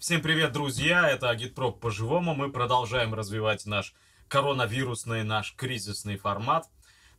Всем привет, друзья! Это Агитпроп по-живому. Мы продолжаем развивать наш коронавирусный, наш кризисный формат.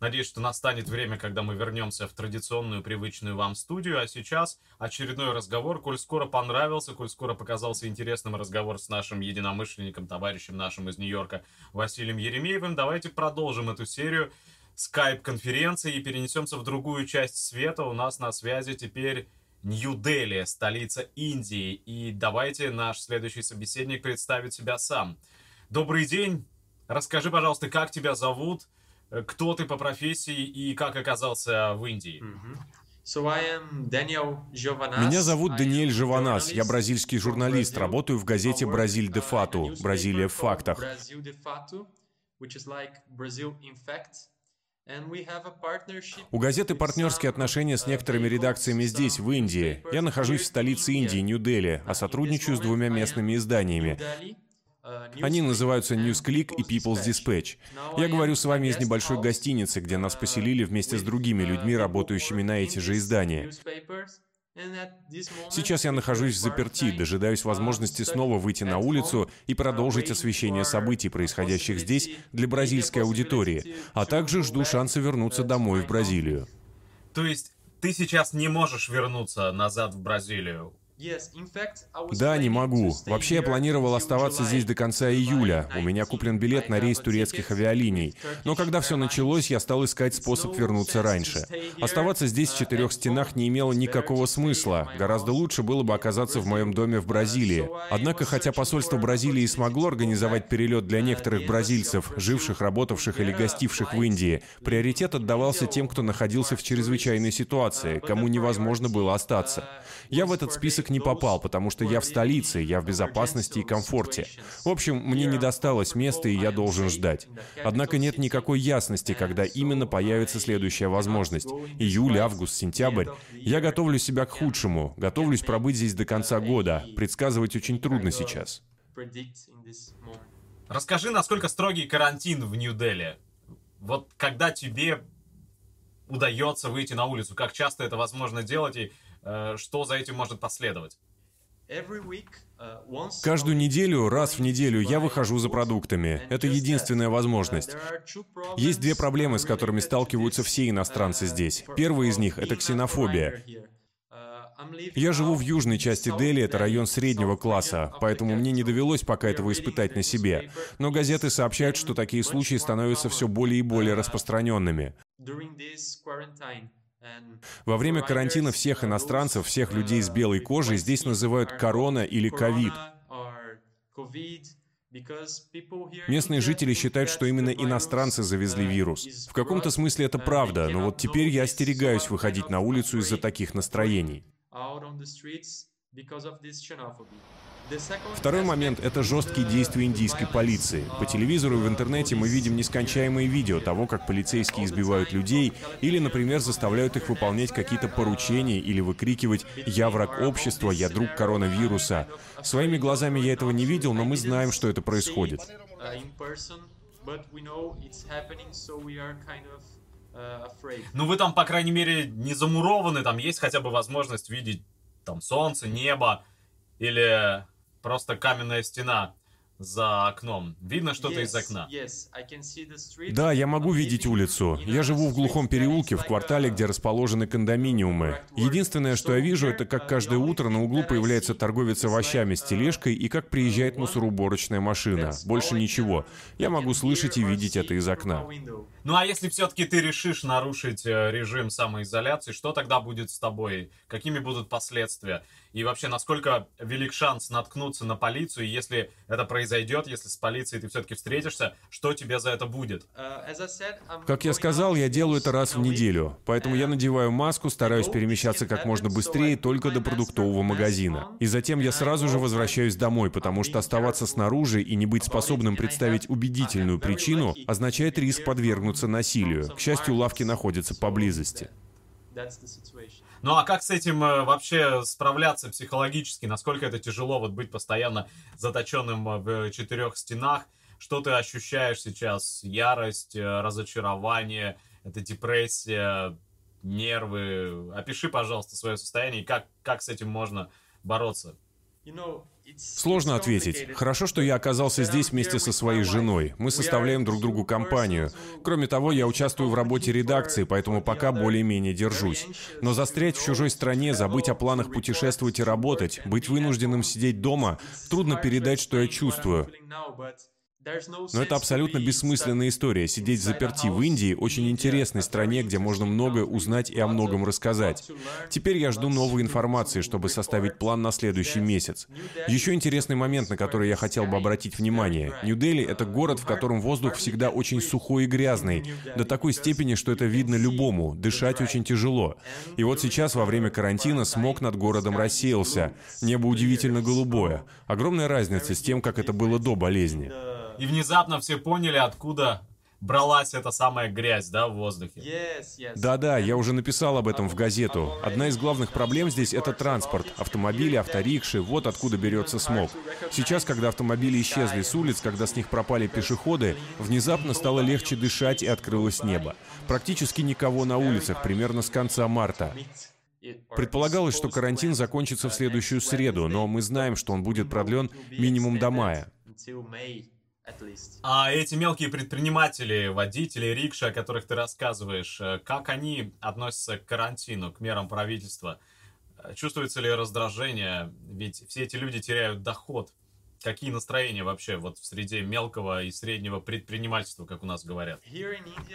Надеюсь, что настанет время, когда мы вернемся в традиционную, привычную вам студию. А сейчас очередной разговор. Коль скоро понравился, коль скоро показался интересным разговор с нашим единомышленником, товарищем нашим из Нью-Йорка Василием Еремеевым, давайте продолжим эту серию скайп-конференции и перенесемся в другую часть света. У нас на связи теперь Нью-Дели, столица Индии. И давайте наш следующий собеседник представит себя сам. Добрый день. Расскажи, пожалуйста, как тебя зовут, кто ты по профессии и как оказался в Индии? Меня зовут Даниэль Жованас, я бразильский журналист, работаю в газете «Бразиль де Фату», «Бразилия в фактах». У газеты партнерские отношения с некоторыми редакциями здесь, в Индии. Я нахожусь в столице Индии, Нью-Дели, а сотрудничаю с двумя местными изданиями. Они называются NewsClick и People's Dispatch. Я говорю с вами из небольшой гостиницы, где нас поселили вместе с другими людьми, работающими на эти же издания. Сейчас я нахожусь в заперти, дожидаюсь возможности снова выйти на улицу и продолжить освещение событий, происходящих здесь, для бразильской аудитории, а также жду шанса вернуться домой в Бразилию. То есть ты сейчас не можешь вернуться назад в Бразилию? Да, не могу. Вообще я планировал оставаться здесь до конца июля. У меня куплен билет на рейс турецких авиалиний. Но когда все началось, я стал искать способ вернуться раньше. Оставаться здесь в четырех стенах не имело никакого смысла. Гораздо лучше было бы оказаться в моем доме в Бразилии. Однако, хотя посольство Бразилии смогло организовать перелет для некоторых бразильцев, живших, работавших или гостивших в Индии, приоритет отдавался тем, кто находился в чрезвычайной ситуации, кому невозможно было остаться. Я в этот список не попал, потому что я в столице, я в безопасности и комфорте. В общем, мне не досталось места, и я должен ждать. Однако нет никакой ясности, когда именно появится следующая возможность. Июль, август, сентябрь. Я готовлю себя к худшему, готовлюсь пробыть здесь до конца года. Предсказывать очень трудно сейчас. Расскажи, насколько строгий карантин в Нью-Дели? Вот когда тебе удается выйти на улицу, как часто это возможно делать и что за этим может последовать? Uh, Каждую неделю, раз в неделю, я выхожу за продуктами. Это единственная uh, возможность. Есть две проблемы, с которыми сталкиваются все иностранцы uh, здесь. Первая из них — это ксенофобия. Я живу в южной части Дели, это район среднего класса, поэтому мне не довелось пока этого испытать на себе. Но газеты сообщают, что такие случаи становятся все более и более распространенными. Во время карантина всех иностранцев, всех людей с белой кожей здесь называют корона или ковид. Местные жители считают, что именно иностранцы завезли вирус. В каком-то смысле это правда, но вот теперь я остерегаюсь выходить на улицу из-за таких настроений. Второй момент — это жесткие действия индийской полиции. По телевизору и в интернете мы видим нескончаемые видео того, как полицейские избивают людей или, например, заставляют их выполнять какие-то поручения или выкрикивать «Я враг общества, я друг коронавируса». Своими глазами я этого не видел, но мы знаем, что это происходит. Ну вы там, по крайней мере, не замурованы, там есть хотя бы возможность видеть там солнце, небо или просто каменная стена за окном. Видно что-то yes, из окна? Yes, да, я могу видеть улицу. Я живу в глухом переулке, в квартале, где расположены кондоминиумы. Единственное, что я вижу, это как каждое утро на углу появляется торговец овощами с тележкой и как приезжает мусороуборочная машина. Больше ничего. Я могу слышать и видеть это из окна. Ну а если все-таки ты решишь нарушить э, режим самоизоляции, что тогда будет с тобой? Какими будут последствия? И вообще, насколько велик шанс наткнуться на полицию, и если это произойдет, если с полицией ты все-таки встретишься, что тебе за это будет? Uh, как я сказал, я делаю это раз в неделю, поэтому я надеваю маску, стараюсь перемещаться как можно быстрее только до продуктового магазина. И затем я сразу же возвращаюсь домой, потому что оставаться снаружи и не быть способным представить убедительную причину означает риск подвергнуться насилию. К счастью, лавки находятся поблизости. Ну а как с этим э, вообще справляться психологически? Насколько это тяжело вот быть постоянно заточенным э, в четырех стенах? Что ты ощущаешь сейчас? Ярость, э, разочарование, это депрессия, нервы? Опиши, пожалуйста, свое состояние и как, как с этим можно бороться. Сложно ответить. Хорошо, что я оказался здесь вместе со своей женой. Мы составляем друг другу компанию. Кроме того, я участвую в работе редакции, поэтому пока более-менее держусь. Но застрять в чужой стране, забыть о планах путешествовать и работать, быть вынужденным сидеть дома, трудно передать, что я чувствую. Но это абсолютно бессмысленная история. Сидеть заперти в Индии, очень интересной стране, где можно многое узнать и о многом рассказать. Теперь я жду новой информации, чтобы составить план на следующий месяц. Еще интересный момент, на который я хотел бы обратить внимание. Нью-Дели — это город, в котором воздух всегда очень сухой и грязный, до такой степени, что это видно любому, дышать очень тяжело. И вот сейчас, во время карантина, смог над городом рассеялся. Небо удивительно голубое. Огромная разница с тем, как это было до болезни и внезапно все поняли, откуда бралась эта самая грязь, да, в воздухе. Да-да, я уже написал об этом в газету. Одна из главных проблем здесь — это транспорт. Автомобили, авторикши, вот откуда берется смог. Сейчас, когда автомобили исчезли с улиц, когда с них пропали пешеходы, внезапно стало легче дышать и открылось небо. Практически никого на улицах, примерно с конца марта. Предполагалось, что карантин закончится в следующую среду, но мы знаем, что он будет продлен минимум до мая. А эти мелкие предприниматели, водители, рикши, о которых ты рассказываешь, э, как они относятся к карантину, к мерам правительства? Э, чувствуется ли раздражение? Ведь все эти люди теряют доход. Какие настроения вообще вот в среде мелкого и среднего предпринимательства, как у нас говорят?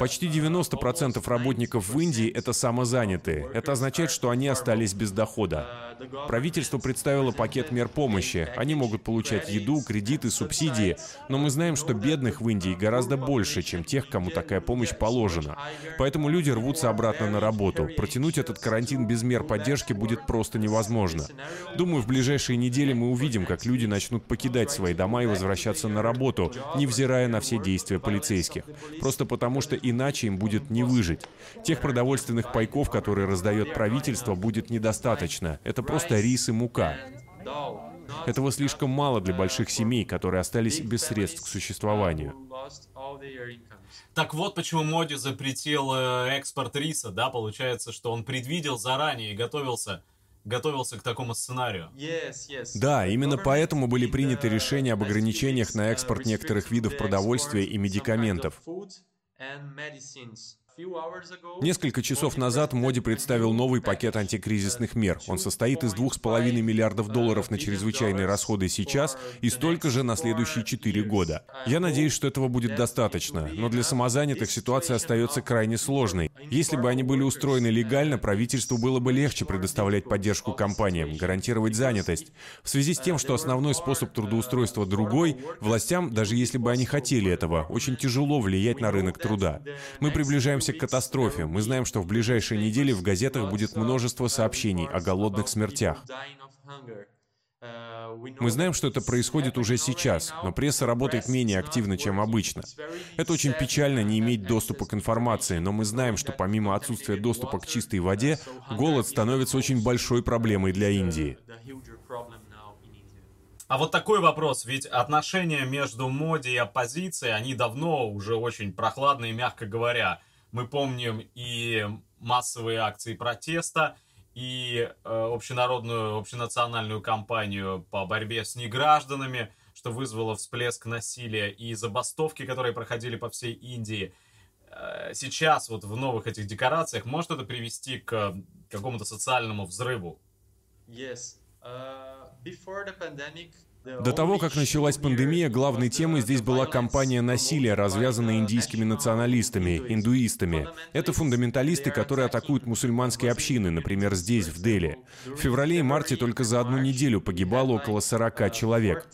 Почти 90% работников в Индии — это самозанятые. Это означает, что они остались без дохода. Правительство представило пакет мер помощи. Они могут получать еду, кредиты, субсидии. Но мы знаем, что бедных в Индии гораздо больше, чем тех, кому такая помощь положена. Поэтому люди рвутся обратно на работу. Протянуть этот карантин без мер поддержки будет просто невозможно. Думаю, в ближайшие недели мы увидим, как люди начнут покидать покидать свои дома и возвращаться на работу, невзирая на все действия полицейских. Просто потому, что иначе им будет не выжить. Тех продовольственных пайков, которые раздает правительство, будет недостаточно. Это просто рис и мука. Этого слишком мало для больших семей, которые остались без средств к существованию. Так вот, почему Моди запретил э, экспорт риса, да? Получается, что он предвидел заранее и готовился готовился к такому сценарию. Да, именно поэтому были приняты решения об ограничениях на экспорт некоторых видов продовольствия и медикаментов. Несколько часов назад Моди представил новый пакет антикризисных мер. Он состоит из 2,5 миллиардов долларов на чрезвычайные расходы сейчас и столько же на следующие 4 года. Я надеюсь, что этого будет достаточно, но для самозанятых ситуация остается крайне сложной. Если бы они были устроены легально, правительству было бы легче предоставлять поддержку компаниям, гарантировать занятость. В связи с тем, что основной способ трудоустройства другой, властям, даже если бы они хотели этого, очень тяжело влиять на рынок труда. Мы приближаемся готовимся к катастрофе. Мы знаем, что в ближайшие недели в газетах будет множество сообщений о голодных смертях. Мы знаем, что это происходит уже сейчас, но пресса работает менее активно, чем обычно. Это очень печально не иметь доступа к информации, но мы знаем, что помимо отсутствия доступа к чистой воде, голод становится очень большой проблемой для Индии. А вот такой вопрос, ведь отношения между моди и оппозицией, они давно уже очень прохладные, мягко говоря. Мы помним и массовые акции протеста, и э, общенародную, общенациональную кампанию по борьбе с негражданами, что вызвало всплеск насилия, и забастовки, которые проходили по всей Индии. Э, сейчас вот в новых этих декорациях может это привести к какому-то социальному взрыву? Yes. Uh, before the pandemic, до того, как началась пандемия, главной темой здесь была кампания насилия, развязанная индийскими националистами, индуистами. Это фундаменталисты, которые атакуют мусульманские общины, например, здесь, в Дели. В феврале и марте только за одну неделю погибало около 40 человек.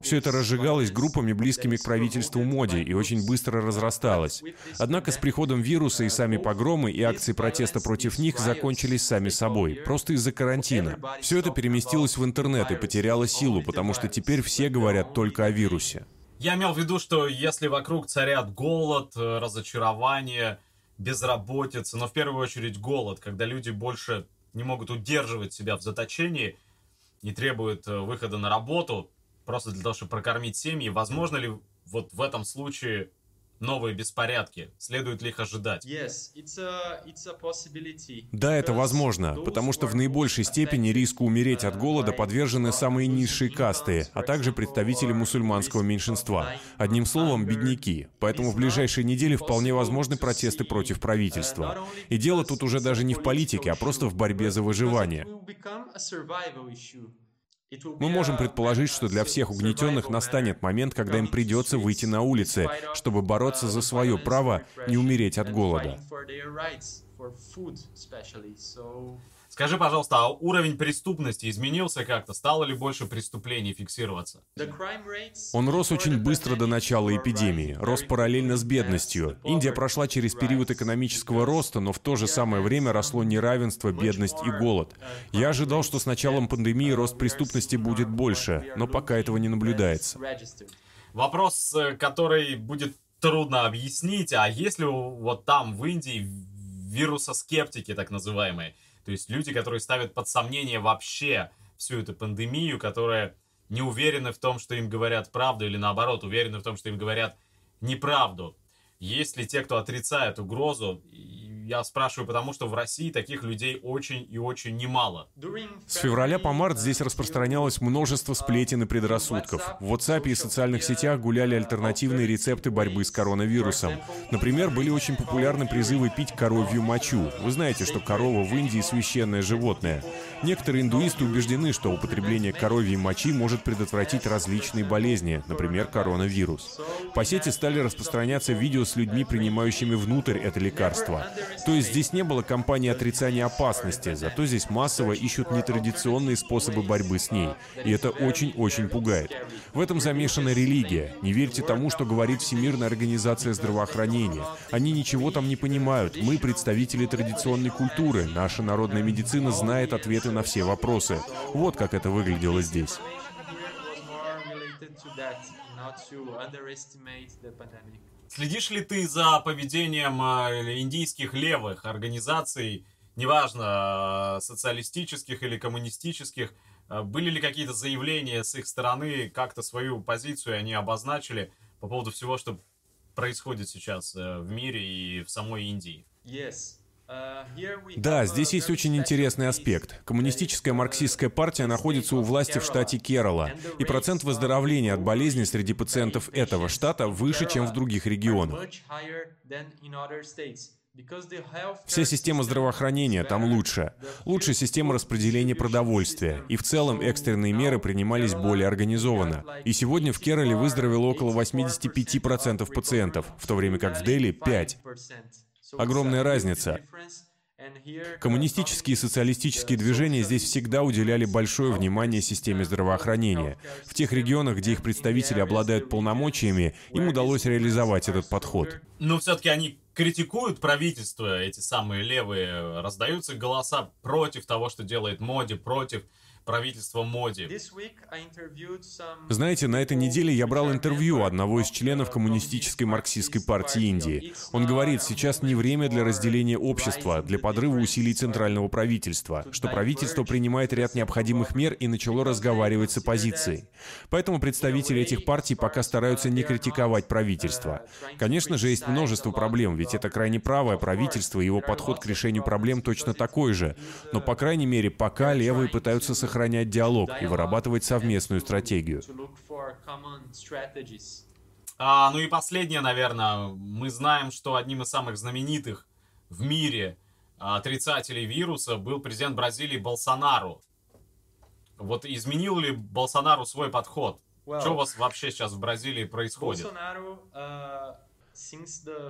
Все это разжигалось группами, близкими к правительству Моди, и очень быстро разрасталось. Однако с приходом вируса и сами погромы и акции протеста против них закончились сами собой, просто из-за карантина. Все это переместилось в интернет и потеряло силу, потому что теперь все говорят только о вирусе. Я имел в виду, что если вокруг царят голод, э, разочарование, безработица, но в первую очередь голод, когда люди больше не могут удерживать себя в заточении, не требуют э, выхода на работу, просто для того, чтобы прокормить семьи. Возможно ли вот в этом случае новые беспорядки? Следует ли их ожидать? Да, это возможно, потому что в наибольшей степени риску умереть от голода подвержены самые низшие касты, а также представители мусульманского меньшинства. Одним словом, бедняки. Поэтому в ближайшие недели вполне возможны протесты против правительства. И дело тут уже даже не в политике, а просто в борьбе за выживание. Мы можем предположить, что для всех угнетенных настанет момент, когда им придется выйти на улицы, чтобы бороться за свое право не умереть от голода. Скажи, пожалуйста, а уровень преступности изменился как-то? Стало ли больше преступлений фиксироваться? Он рос очень быстро до начала эпидемии, рос параллельно с бедностью. Индия прошла через период экономического роста, но в то же самое время росло неравенство, бедность и голод. Я ожидал, что с началом пандемии рост преступности будет больше, но пока этого не наблюдается. Вопрос, э, который будет трудно объяснить, а если вот там, в Индии, вирусоскептики так называемые, то есть люди, которые ставят под сомнение вообще всю эту пандемию, которые не уверены в том, что им говорят правду, или наоборот, уверены в том, что им говорят неправду. Есть ли те, кто отрицает угрозу, я спрашиваю, потому что в России таких людей очень и очень немало. С февраля по март здесь распространялось множество сплетен и предрассудков. В WhatsApp и социальных сетях гуляли альтернативные рецепты борьбы с коронавирусом. Например, были очень популярны призывы пить коровью мочу. Вы знаете, что корова в Индии священное животное. Некоторые индуисты убеждены, что употребление коровьей мочи может предотвратить различные болезни, например, коронавирус. По сети стали распространяться видео с людьми, принимающими внутрь это лекарство. То есть здесь не было кампании отрицания опасности, зато здесь массово ищут нетрадиционные способы борьбы с ней. И это очень-очень пугает. В этом замешана религия. Не верьте тому, что говорит Всемирная организация здравоохранения. Они ничего там не понимают. Мы представители традиционной культуры. Наша народная медицина знает ответы на все вопросы. Вот как это выглядело здесь. Следишь ли ты за поведением э, индийских левых организаций, неважно, э, социалистических или коммунистических? Э, были ли какие-то заявления с их стороны, как-то свою позицию они обозначили по поводу всего, что происходит сейчас в мире и в самой Индии? Yes. Да, здесь есть очень интересный аспект. Коммунистическая марксистская партия находится у власти в штате Керала, и процент выздоровления от болезни среди пациентов этого штата выше, чем в других регионах. Вся система здравоохранения там лучше. Лучше система распределения продовольствия. И в целом экстренные меры принимались более организованно. И сегодня в Керале выздоровело около 85% пациентов, в то время как в Дели — 5%. Огромная разница. Коммунистические и социалистические движения здесь всегда уделяли большое внимание системе здравоохранения. В тех регионах, где их представители обладают полномочиями, им удалось реализовать этот подход. Но все-таки они критикуют правительство, эти самые левые, раздаются голоса против того, что делает Моди, против правительства Моди. Знаете, на этой неделе я брал интервью одного из членов Коммунистической марксистской партии Индии. Он говорит, сейчас не время для разделения общества, для подрыва усилий центрального правительства, что правительство принимает ряд необходимых мер и начало разговаривать с оппозицией. Поэтому представители этих партий пока стараются не критиковать правительство. Конечно же, есть множество проблем, ведь это крайне правое правительство, и его подход к решению проблем точно такой же. Но, по крайней мере, пока левые пытаются сохранить сохранять диалог и вырабатывать совместную стратегию. А, ну и последнее, наверное. Мы знаем, что одним из самых знаменитых в мире отрицателей вируса был президент Бразилии Болсонару. Вот изменил ли Болсонару свой подход? Well, что у вас вообще сейчас в Бразилии происходит? Болсонару, uh...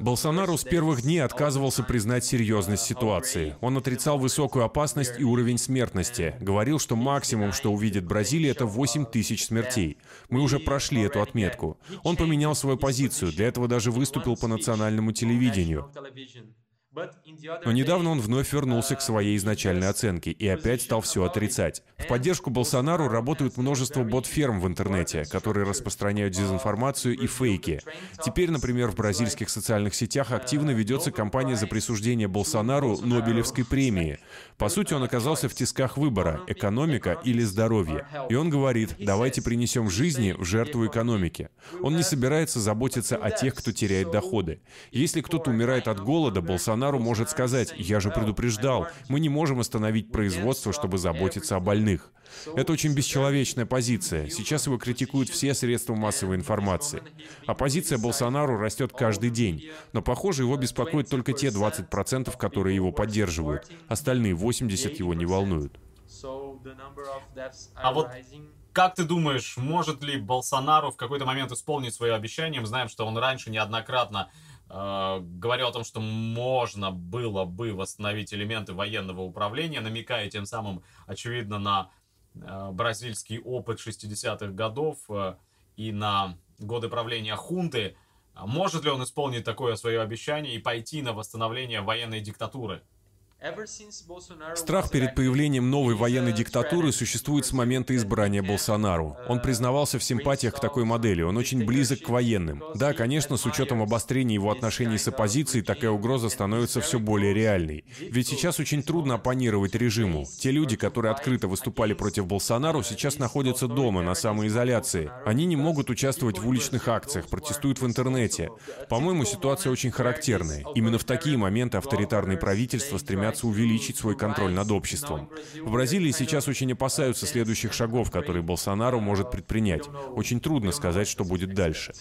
Болсонару с первых дней отказывался признать серьезность ситуации. Он отрицал высокую опасность и уровень смертности. Говорил, что максимум, что увидит Бразилия, это 8 тысяч смертей. Мы уже прошли эту отметку. Он поменял свою позицию, для этого даже выступил по национальному телевидению. Но недавно он вновь вернулся к своей изначальной оценке и опять стал все отрицать. В поддержку Болсонару работают множество бот-ферм в интернете, которые распространяют дезинформацию и фейки. Теперь, например, в бразильских социальных сетях активно ведется кампания за присуждение Болсонару Нобелевской премии. По сути, он оказался в тисках выбора – экономика или здоровье. И он говорит, давайте принесем жизни в жертву экономики. Он не собирается заботиться о тех, кто теряет доходы. Если кто-то умирает от голода, Болсонару может сказать, я же предупреждал, мы не можем остановить производство, чтобы заботиться о больных. Это очень бесчеловечная позиция. Сейчас его критикуют все средства массовой информации. Оппозиция Болсонару растет каждый день. Но, похоже, его беспокоят только те 20%, которые его поддерживают. Остальные 80 его не волнуют. А вот как ты думаешь, может ли Болсонару в какой-то момент исполнить свое обещание? Мы знаем, что он раньше неоднократно говорил о том, что можно было бы восстановить элементы военного управления, намекая тем самым, очевидно, на э, бразильский опыт 60-х годов э, и на годы правления хунты. Может ли он исполнить такое свое обещание и пойти на восстановление военной диктатуры? Страх перед появлением новой военной диктатуры существует с момента избрания Болсонару. Он признавался в симпатиях к такой модели, он очень близок к военным. Да, конечно, с учетом обострения его отношений с оппозицией, такая угроза становится все более реальной. Ведь сейчас очень трудно оппонировать режиму. Те люди, которые открыто выступали против Болсонару, сейчас находятся дома, на самоизоляции. Они не могут участвовать в уличных акциях, протестуют в интернете. По-моему, ситуация очень характерная. Именно в такие моменты авторитарные правительства стремятся стремятся увеличить свой контроль над обществом. В Бразилии сейчас очень опасаются следующих шагов, которые Болсонару может предпринять. Очень трудно сказать, что будет дальше.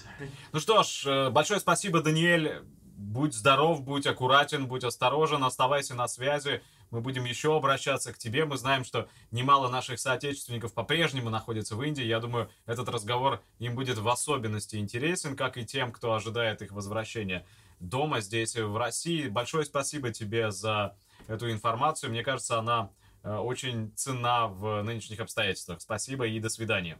Ну что ж, э, большое спасибо, Даниэль. Будь здоров, будь аккуратен, будь осторожен, оставайся на связи. Мы будем еще обращаться к тебе. Мы знаем, что немало наших соотечественников по-прежнему находятся в Индии. Я думаю, этот разговор им будет в особенности интересен, как и тем, кто ожидает их возвращения дома здесь, в России. Большое спасибо тебе за эту информацию. Мне кажется, она э, очень ценна в нынешних обстоятельствах. Спасибо и до свидания.